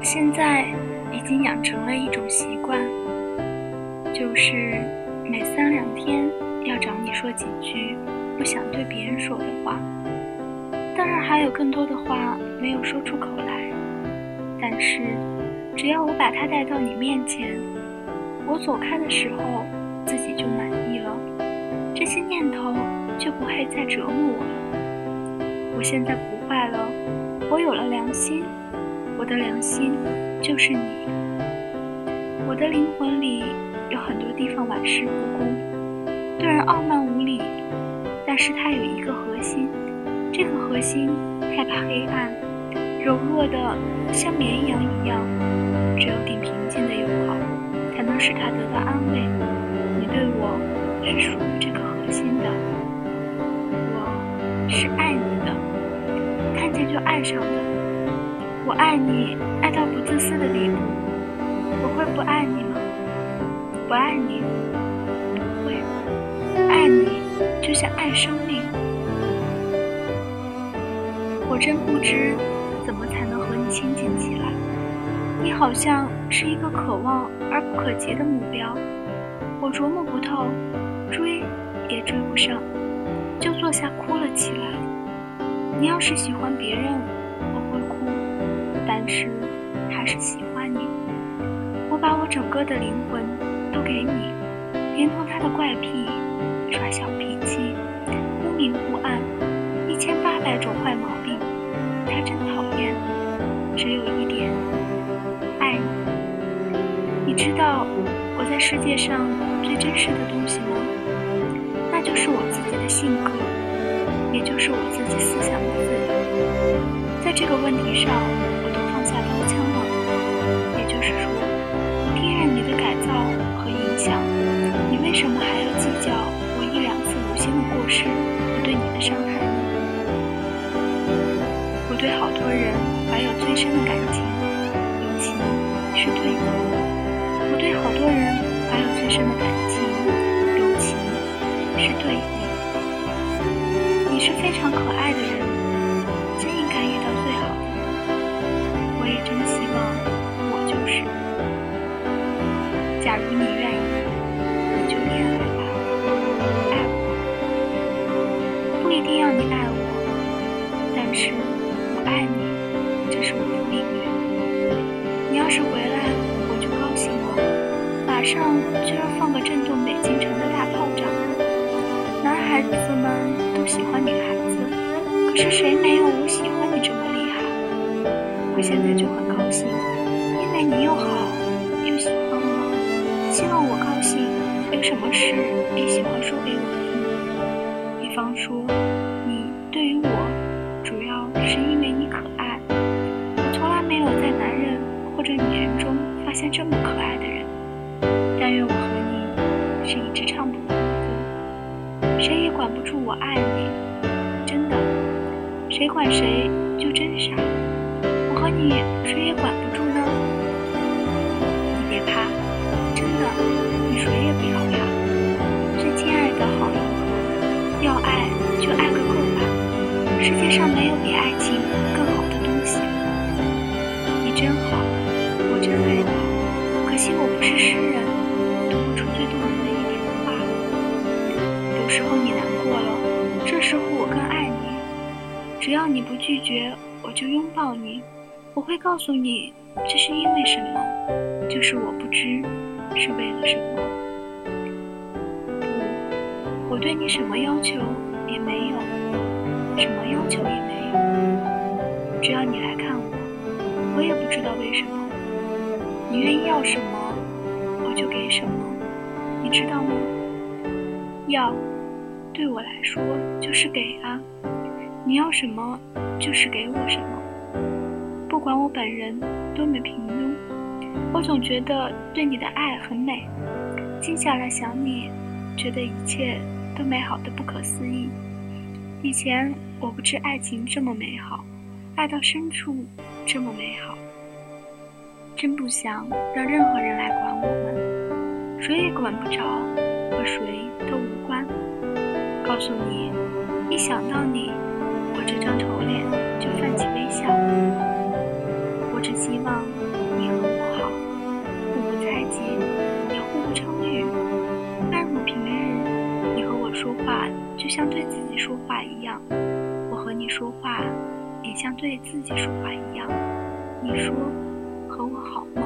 现在已经养成了一种习惯，就是每三两天要找你说几句不想对别人说的话。当然还有更多的话没有说出口来，但是只要我把它带到你面前，我走开的时候自己就满意了，这些念头就不会再折磨我了。我现在不坏了，我有了良心，我的良心就是你。我的灵魂里有很多地方玩世不恭，对人傲慢无礼，但是它有一个核心。这个核心害怕黑暗，柔弱的像绵羊一样，只有顶平静的友好，才能使它得到安慰。你对我是属于这个核心的，我是爱你的，看见就爱上的。我爱你，爱到不自私的地步。我会不爱你吗？不爱你，不会。爱你就像爱生命。我真不知怎么才能和你亲近起来。你好像是一个可望而不可及的目标，我琢磨不透，追也追不上，就坐下哭了起来。你要是喜欢别人，但是还是喜欢你。我把我整个的灵魂都给你，连同他的怪癖、耍小脾气、忽明忽暗，一千八百种坏毛病。他真讨厌，只有一点，爱你。你知道我在世界上最真实的东西吗？那就是我自己的性格，也就是我自己思想的自由。在这个问题上，下刀枪了。也就是说，听任你的改造和影响，你为什么还要计较我一两次无心的过失和对你的伤害？我对好多人怀有最深的感情，尤其是对你。我对好多人怀有最深的感情，尤其是对你。你是非常可爱的人，上就要放个震动北京城的大炮仗。男孩子们都喜欢女孩子，可是谁没有我喜欢你这么厉害？我现在就很高兴，因为你又好又喜欢我。希望我高兴，有什么事也喜欢说给我听。比方说，你对于我。主要是因为你可爱，我从来没有在男人或者女人中发现这么可爱的人。但愿我和你是一支唱不完的歌，谁也管不住我爱你，真的，谁管谁就真傻。我和你谁也管不住呢。你别怕，真的，你谁也不要怕。最亲爱的好银河，要爱就爱个够吧。世界上没有比爱情要你不拒绝，我就拥抱你。我会告诉你，这是因为什么，就是我不知是为了什么。不，我对你什么要求也没有。什么要求也没有，只要你来看我，我也不知道为什么。你愿意要什么，我就给什么，你知道吗？要，对我来说就是给啊。你要什么，就是给我什么。不管我本人多么平庸，我总觉得对你的爱很美。静下来想你，觉得一切都美好的不可思议。以前我不知爱情这么美好，爱到深处这么美好。真不想让任何人来管我们，谁也管不着，和谁都无关。告诉你，一想到你，我这张丑脸就泛起微笑。我只希望你和我好，互不猜忌，也互不称誉。但如平日，你和我说话就像对自己说话一样，我和你说话也像对自己说话一样。你说和我好吗。